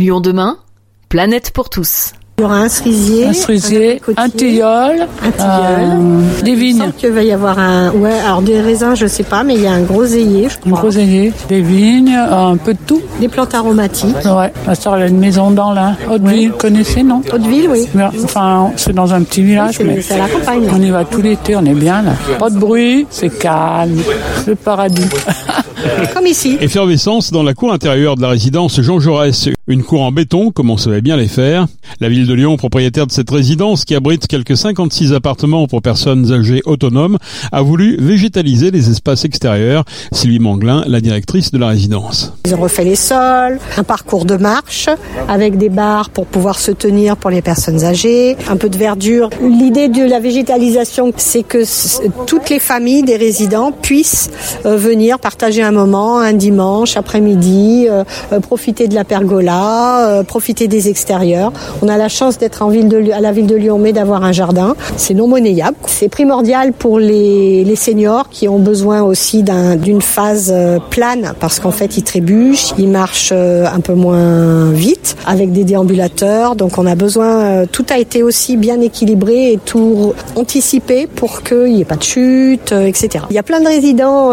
Lyon demain, planète pour tous. Il y aura un cerisier, un cerisier, un, tilleul, un tilleul, euh, des vignes. Il qu'il va y avoir un, ouais, alors des raisins, je sais pas, mais il y a un groseillier, je crois. Un groseillier, des vignes, un peu de tout. Des plantes aromatiques. Ouais, ma soeur elle a une maison dans la Haute-Ville, connaissez, non? Haute-Ville, oui. Enfin, c'est dans un petit village, oui, mais c'est à la campagne. on y va tout l'été, on est bien là. Pas de bruit, c'est calme, le paradis. Comme ici. Effervescence dans la cour intérieure de la résidence Jean Jaurès. Une cour en béton, comme on savait bien les faire. La ville de Lyon, propriétaire de cette résidence qui abrite quelques 56 appartements pour personnes âgées autonomes, a voulu végétaliser les espaces extérieurs. Sylvie Manglin, la directrice de la résidence. Ils ont refait les sols, un parcours de marche avec des barres pour pouvoir se tenir pour les personnes âgées, un peu de verdure. L'idée de la végétalisation, c'est que toutes les familles des résidents puissent euh, venir partager un moment, un dimanche après-midi, euh, euh, profiter de la pergola, euh, profiter des extérieurs. On a la chance d'être en ville de, à la ville de Lyon, mais d'avoir un jardin. C'est non monnayable. C'est primordial pour les, les seniors qui ont besoin aussi d'une phase plane parce qu'en fait ils trébuchent, ils marchent un peu moins vite avec des déambulateurs. Donc on a besoin, tout a été aussi bien équilibré et tout anticipé pour qu'il n'y ait pas de chute, etc. Il y a plein de résidents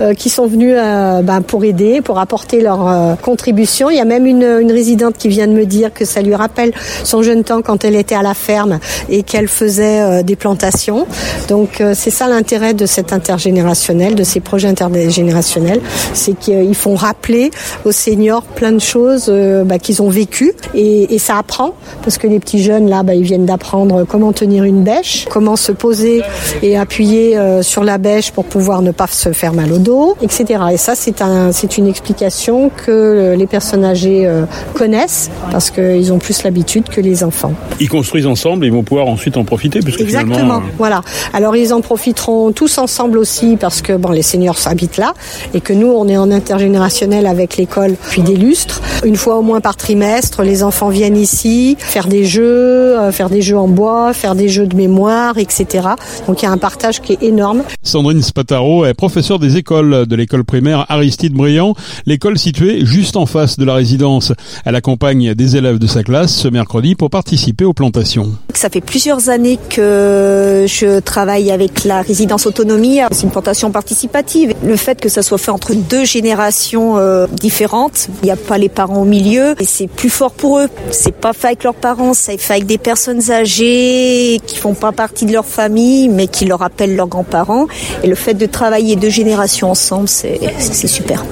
euh, qui sont venus euh, ben, pour aider, pour apporter leur euh, contribution. Il y a même une, résidente qui vient de me dire que ça lui rappelle son jeune temps quand elle était à la ferme et qu'elle faisait euh, des plantations. Donc c'est ça l'intérêt de cet intergénérationnel, de ces projets intergénérationnels, c'est qu'ils font rappeler aux seniors plein de choses ben, qu'ils ont vécues et, et, ça apprend parce que les petits jeunes là, ben, ils viennent d'apprendre comment tenir une bêche, comment se poser et appuyer sur la bêche pour pouvoir ne pas se faire mal au dos, etc. Et ça, c'est un, c'est une explication que les personnes âgées euh, connaissent parce qu'ils ont plus l'habitude que les enfants. Ils construisent ensemble, ils vont pouvoir ensuite en profiter puisque Exactement. Finalement, euh... Voilà. Alors ils en profiteront tous ensemble aussi parce que bon, les seniors habitent là et que nous, on est en intergénérationnel avec l'école depuis des lustres. Une fois au moins par trimestre, les enfants viennent ici faire des jeux, euh, faire des jeux en bois, faire des jeux de mémoire, etc. Donc il y a un partage qui est énorme. Sandrine Spataro est professeure des écoles de l'école primaire Aristide Briand, l'école située juste en face de la résidence. Elle accompagne des élèves de sa classe ce mercredi pour participer aux plantations. Ça fait plusieurs années que je travaille avec la résidence autonomie. C'est une plantation participative. Le fait que ça soit fait entre deux générations euh, différentes, il n'y a pas les parents au milieu c'est plus fort pour eux. C'est pas fait avec leurs parents, c'est fait avec des personnes âgées qui font pas partie de leur famille mais qui leur rappellent leurs grands-parents. Et le fait de travailler deux générations ensemble, c'est c'est super.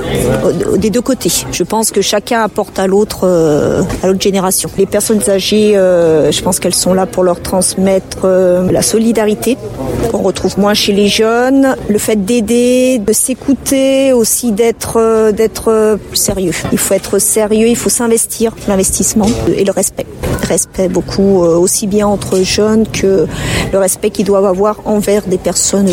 Des deux côtés. Je pense que chacun apporte à l'autre, euh, à l'autre génération. Les personnes âgées, euh, je pense qu'elles sont là pour leur transmettre euh, la solidarité qu'on retrouve moins chez les jeunes, le fait d'aider, de s'écouter, aussi d'être euh, d'être euh, sérieux. Il faut être sérieux, il faut s'investir, l'investissement et le respect. Respect beaucoup euh, aussi bien entre jeunes que le respect qu'ils doivent avoir envers des personnes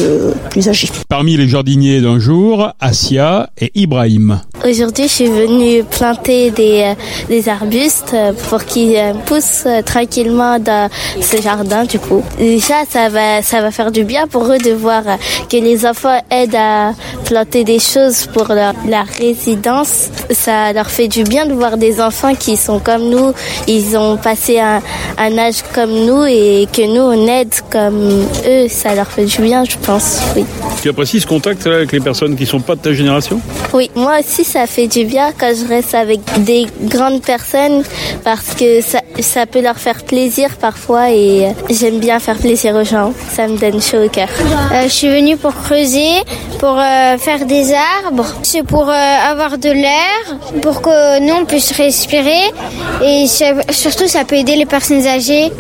plus âgées. Parmi les jardiniers d'un jour, Asia et Ibrahim. Aujourd'hui, je suis venue planter des, des arbustes pour qu'ils poussent tranquillement dans ce jardin du coup. Déjà, ça va, ça va faire du bien pour eux de voir que les enfants aident à planter des choses pour leur, la résidence. Ça leur fait du bien de voir des enfants qui sont comme nous. Ils ont passé un, un âge comme nous et que nous, on aide comme eux. Ça leur fait du bien, je pense. Oui. Tu apprécies ce contact avec les personnes qui sont pas de ta génération? Oui, moi aussi, ça fait du bien quand je reste avec des grandes personnes parce que ça, ça peut leur faire plaisir parfois et j'aime bien faire plaisir aux gens. Ça me donne chaud au cœur. Euh, je suis venue pour creuser, pour euh, faire des arbres. C'est pour euh, avoir de l'air, pour que nous on puisse respirer. Et surtout, ça peut aider les personnes âgées.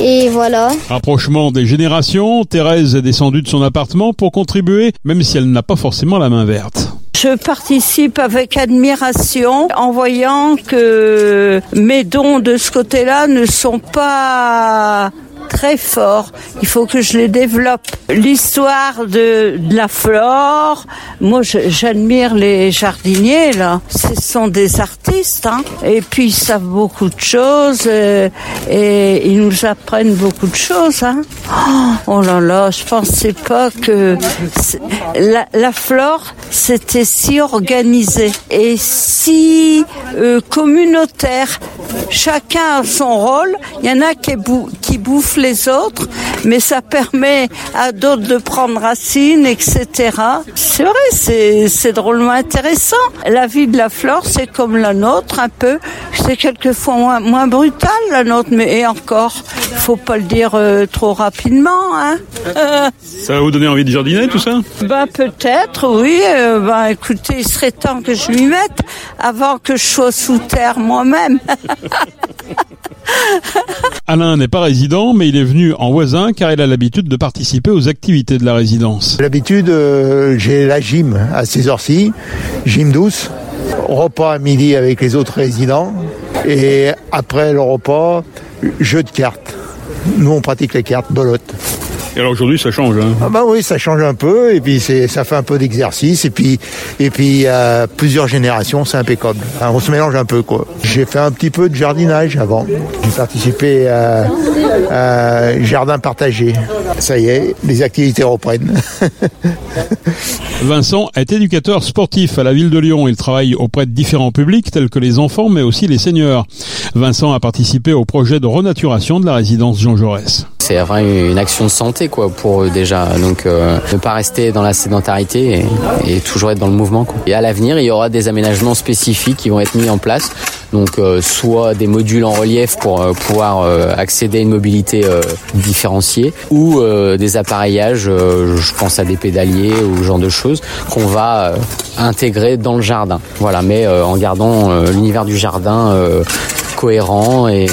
Et voilà. Rapprochement des générations, Thérèse est descendue de son appartement pour contribuer, même si elle n'a pas forcément la main verte. Je participe avec admiration en voyant que mes dons de ce côté-là ne sont pas très fort. Il faut que je les développe. L'histoire de, la flore, moi j'admire les jardiniers là. Ce sont des artistes hein. et puis ils savent beaucoup de choses euh, et ils nous apprennent beaucoup de choses. Hein. Oh, oh là là, je pensais pas que la, flore c'était si organisé et si euh, communautaire. Chacun a son rôle. Il y en a qui bouffent les autres, mais ça permet à d'autres de prendre racine, etc. C'est vrai, c'est drôlement intéressant. La vie de la flore, c'est comme la nôtre, un peu. C'est quelquefois moins, moins brutal, la nôtre, mais et encore, faut pas le dire euh, trop rapidement, hein. Euh, Ça va vous donner envie de jardiner tout ça? Ben peut-être, oui. Euh, ben écoutez, il serait temps que je m'y mette avant que je sois sous terre moi-même. Alain n'est pas résident, mais il est venu en voisin car il a l'habitude de participer aux activités de la résidence. D'habitude, euh, j'ai la gym à ces heures-ci, gym douce, repas à midi avec les autres résidents, et après le repas, jeu de cartes. Nous, on pratique les cartes, belote. Et alors aujourd'hui ça change. Hein. Ah bah oui, ça change un peu, et puis ça fait un peu d'exercice, et puis, et puis plusieurs générations, c'est impeccable. Hein, on se mélange un peu, quoi. J'ai fait un petit peu de jardinage avant. J'ai participé à, à jardin partagé. Ça y est, les activités reprennent. Vincent est éducateur sportif à la ville de Lyon. Il travaille auprès de différents publics tels que les enfants mais aussi les seniors. Vincent a participé au projet de renaturation de la résidence Jean Jaurès. C'est vraiment une action de santé quoi pour eux déjà. Donc euh, ne pas rester dans la sédentarité et, toujours être dans le mouvement. Et à l'avenir, il y aura des aménagements spécifiques qui vont être mis en place. Donc euh, soit des modules en relief pour euh, pouvoir euh, accéder à une mobilité différenciée ou des appareillages, je pense à des pédaliers ou ce genre de choses qu'on va intégrer dans le jardin. Voilà, mais en gardant l'univers du jardin cohérent et,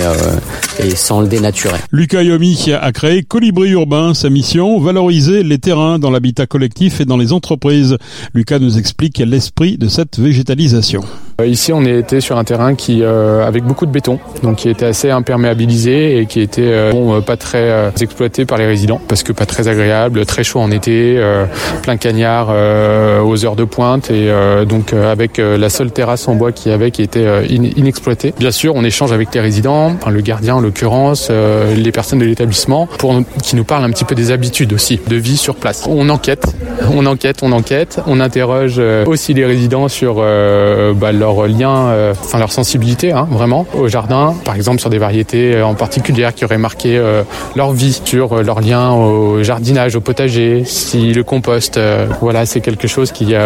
et sans le dénaturer. Lucas Yomi a créé Colibri Urbain. Sa mission, valoriser les terrains dans l'habitat collectif et dans les entreprises. Lucas nous explique l'esprit de cette végétalisation. Euh, Ici, on était sur un terrain qui, euh, avec beaucoup de béton, donc qui était assez imperméabilisé et qui était euh, bon, euh, pas très euh, exploité par les résidents parce que pas très agréable, très chaud en été, euh, plein cagnard aux heures de pointe et donc avec la seule terrasse en bois qu'il y avait qui était in- inexploitée. Bien sûr, on échange avec les résidents, enfin, le gardien en l'occurrence, les personnes de l'établissement, pour qui nous parlent un petit peu des habitudes aussi de vie sur place. On enquête, on enquête, on enquête, on interroge aussi les résidents sur bah, leur lien, euh, enfin leur sensibilité, hein, vraiment, au jardin, par exemple sur des variétés euh, en particulier qui auraient marqué euh, leur vie, sur leur lien au jardinage, au potager, si le compost, voilà, c'est quelque chose qu'ils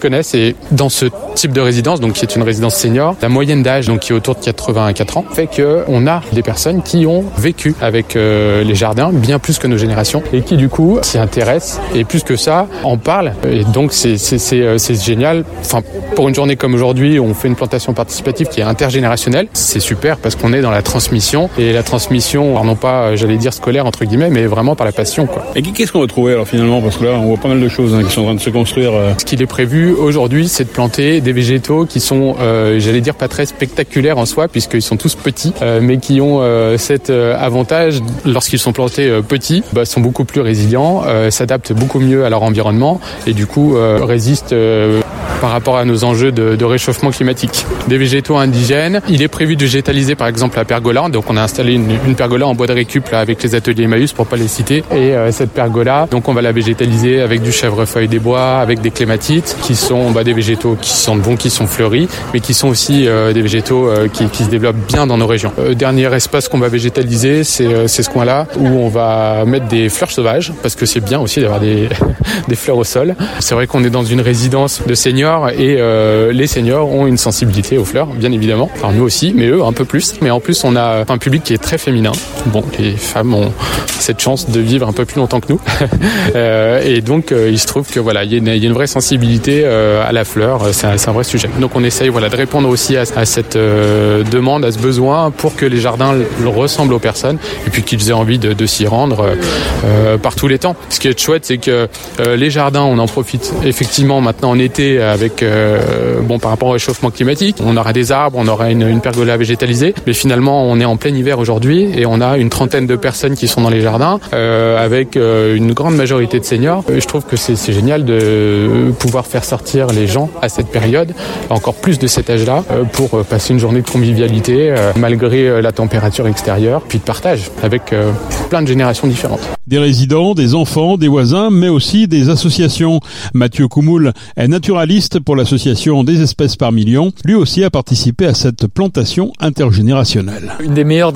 connaissent. Et dans ce type de résidence, donc qui est une résidence senior, la moyenne d'âge, donc qui est autour de 84 ans, fait que on a des personnes qui ont vécu avec les jardins bien plus que nos générations et qui du coup s'y intéressent et plus que ça en parlent. Et donc c'est génial. Enfin pour une journée comme aujourd'hui, on fait une plantation participative qui est intergénérationnelle. C'est super parce qu'on est dans la transmission et la transmission, alors non pas, euh, j'allais dire scolaire entre guillemets, mais vraiment par la passion quoi. Et qu'est-ce qu'on va trouver alors finalement? Parce que là, on voit pas mal de choses hein, qui sont en train de se construire. euh. Ce qu'il est prévu aujourd'hui, c'est de planter des végétaux qui sont, euh, j'allais dire, pas très spectaculaires en soi, puisqu'ils sont tous petits, euh, mais qui ont cet avantage, lorsqu'ils sont plantés petits, bah, sont beaucoup plus résilients, s'adaptent beaucoup mieux à leur environnement et du coup résistent par rapport à nos enjeux de, de réchauffement climatique. Des végétaux indigènes, il est prévu de végétaliser par exemple la pergola, donc on a installé une, pergola en bois de récup là, avec les ateliers Emmaüs pour pas les citer, et euh, cette pergola, donc on va la végétaliser avec du chèvrefeuille des bois, avec des clématites, qui sont bah, des végétaux qui sentent bon, qui sont fleuris, mais qui sont aussi euh, des végétaux euh, qui, qui se développent bien dans nos régions. Euh, dernier espace qu'on va végétaliser, c'est euh, c'est ce coin-là où on va mettre des fleurs sauvages, parce que c'est bien aussi d'avoir des, des fleurs au sol. C'est vrai qu'on est dans une résidence de seniors et euh, les ont une sensibilité aux fleurs, bien évidemment. Alors nous aussi, mais eux un peu plus. Mais en plus, on a un public qui est très féminin. Bon, les femmes ont cette chance de vivre un peu plus longtemps que nous. Euh, et donc, euh, il se trouve que voilà, il y, a une- vraie sensibilité euh, à la fleur. C'est un, vrai sujet. Donc, on essaye voilà de répondre aussi à, cette demande, à ce besoin, pour que les jardin ressemble aux personnes et puis qu'ils aient envie de, s'y rendre par tous les temps. Ce qui est chouette, c'est que les jardins, on en profite effectivement maintenant en été avec bon par rapport au réchauffement climatique. On aura des arbres, on aura une, une pergola végétalisée, mais finalement on est en plein hiver aujourd'hui et on a une trentaine de personnes qui sont dans les jardins euh, avec euh, une grande majorité de seniors. Et je trouve que c'est génial de pouvoir faire sortir les gens à cette période, encore plus de cet âge-là, euh, pour euh, passer une journée de convivialité euh, malgré euh, la température extérieure, puis de partage avec euh, plein de générations différentes. Des résidents, des enfants, des voisins, mais aussi des associations. Mathieu Coumoul est naturaliste pour l'association des espèces par million. Lui aussi a participé à cette plantation intergénérationnelle. Une des meilleures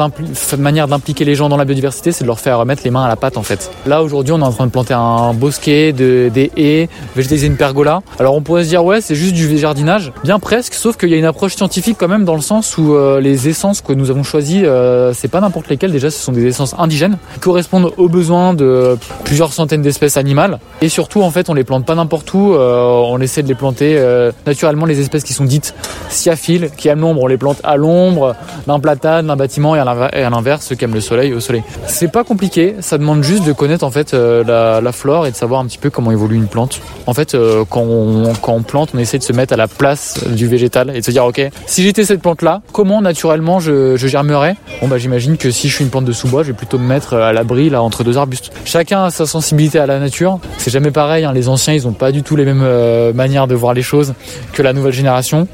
manières d'impliquer les gens dans la biodiversité, c'est de leur faire mettre les mains à la pâte en fait. Là aujourd'hui, on est en train de planter un bosquet, de, des haies, végétaliser une pergola. Alors on pourrait se dire ouais, c'est juste du jardinage, bien presque, sauf qu'il y a une approche scientifique quand même dans le sens où euh, les essences que nous avons choisies, euh, c'est pas n'importe lesquelles. Déjà, ce sont des essences indigènes qui correspondent aux besoins de plusieurs centaines d'espèces animales. Et surtout, en fait, on les plante pas n'importe où. euh, on essaie de les planter naturellement les espèces qui sont dites sciaphiles, qui aiment l'ombre. On les plante à l'ombre d'un platane, d'un bâtiment et à l'inverse, ceux qui aiment le soleil au soleil. C'est pas compliqué. Ça demande juste de connaître en fait euh, la, flore et de savoir un petit peu comment évolue une plante. En fait, euh, quand, on, plante, on essaie de se mettre à la place du végétal et de se dire ok, si j'étais cette plante-là, comment naturellement je, germerais? Bon bah j'imagine que si je suis une plante de sous-bois, je vais plutôt me mettre à l'abri là entre deux arbustes. Chacun a sa sensibilité à la nature. C'est jamais pareil. hein. Les anciens, ils ont pas du tout les mêmes euh, manières de voir les choses que la nouvelle génération.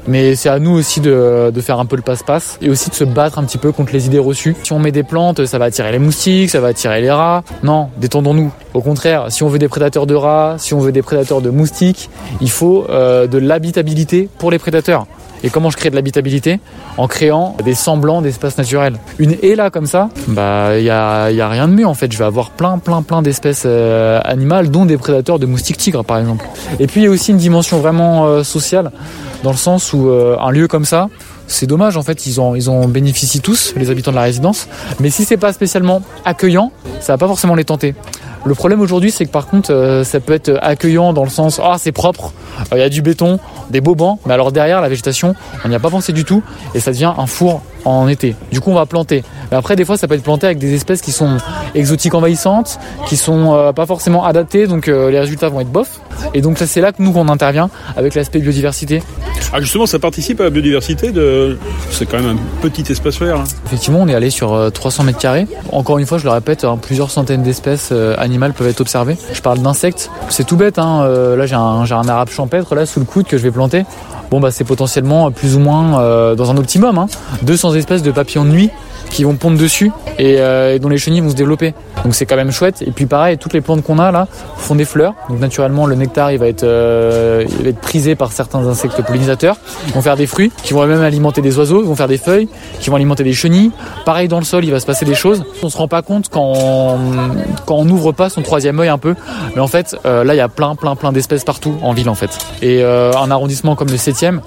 Mais c'est à nous aussi de, faire un peu le passe-passe et aussi de se battre un petit peu contre les idées reçues. Si on met des plantes, ça va attirer les moustiques, ça va attirer les rats. Non, détendons-nous. Au contraire, si on veut des prédateurs de rats, si on veut des prédateurs de moustiques, il faut euh, de l'habitabilité pour les prédateurs. Et comment je crée de l'habitabilité En créant des semblants d'espaces naturels. Une haie là comme ça, bah il y a, y a rien de mieux en fait. Je vais avoir plein plein plein d'espèces euh, animales, dont des prédateurs de moustiques tigres par exemple. Et puis il y a aussi une dimension vraiment euh, sociale, dans le sens où euh, un lieu comme ça, c'est dommage en fait, ils en, ils en bénéficient tous, les habitants de la résidence. Mais si c'est pas spécialement accueillant, ça va pas forcément les tenter. Le problème aujourd'hui, c'est que par contre, euh, ça peut être accueillant dans le sens ah c'est propre, il y a du béton, des beaux bancs, mais alors derrière la végétation, on n'y a pas pensé du tout et ça devient un four en été. Du coup, on va planter. Mais après, des fois, ça peut être planté avec des espèces qui sont exotiques envahissantes, qui sont euh, pas forcément adaptées, donc euh, les résultats vont être bof. Et donc là, c'est là que nous, on intervient avec l'aspect biodiversité. Ah justement, ça participe à la biodiversité de... C'est quand même un petit espace vert. hein. Effectivement, on est allé sur euh, 300 mètres carrés. Encore une fois, je le répète, hein, plusieurs centaines d'espèces euh, animales peuvent être observées. Je parle d'insectes. C'est tout bête. Hein. euh, là, j'ai un, j'ai un arabe champêtre là sous le coude que je vais planter. Bon, bah, c'est potentiellement plus ou moins euh, dans un optimum. Hein, 200 espèces de papillons de nuit qui vont pondre dessus et, euh, et dont les chenilles vont se développer. Donc c'est quand même chouette. Et puis pareil, toutes les plantes qu'on a là font des fleurs. Donc naturellement, le nectar il va être, euh, il va être prisé par certains insectes pollinisateurs. Ils vont faire des fruits, qui vont même alimenter des oiseaux. Ils vont faire des feuilles, qui vont alimenter des chenilles. Pareil dans le sol, il va se passer des choses. On se rend pas compte quand on, n'ouvre pas son troisième œil un peu. Mais en fait, euh, là il y a plein, plein, plein d'espèces partout en ville en fait. Et un arrondissement comme le 7e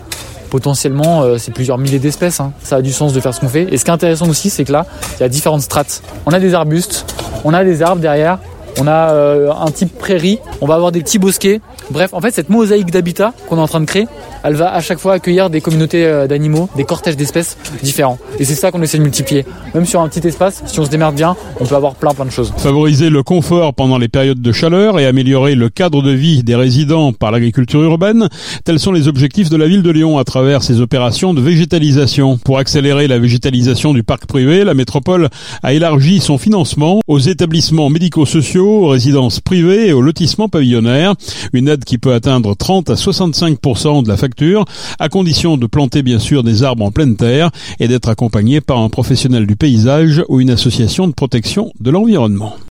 potentiellement euh, c'est plusieurs milliers d'espèces. hein. Ça a du sens de faire ce qu'on fait. Et ce qui est intéressant aussi, c'est que là, il y a différentes strates. On a des arbustes, on a des arbres derrière, on a euh, un type prairie, on va avoir des petits bosquets. Bref, en fait, cette mosaïque d'habitat qu'on est en train de créer, elle va à chaque fois accueillir des communautés euh, d'animaux, des cortèges d'espèces différents. Et c'est ça qu'on essaie de multiplier. Même sur un petit espace, si on se démerde bien, on peut avoir plein plein de choses. Favoriser le confort pendant les périodes de chaleur et améliorer le cadre de vie des résidents par l'agriculture urbaine, tels sont les objectifs de la ville de Lyon à travers ses opérations de végétalisation. Pour accélérer la végétalisation du parc privé, la métropole a élargi son financement aux établissements médico-sociaux, aux résidences privées et aux lotissements pavillonnaires. Une aide qui peut atteindre 30 à 65% de la facture, à condition de planter bien sûr des arbres en pleine terre et d'être accompagné par un professionnel du paysage ou une association de protection de l'environnement.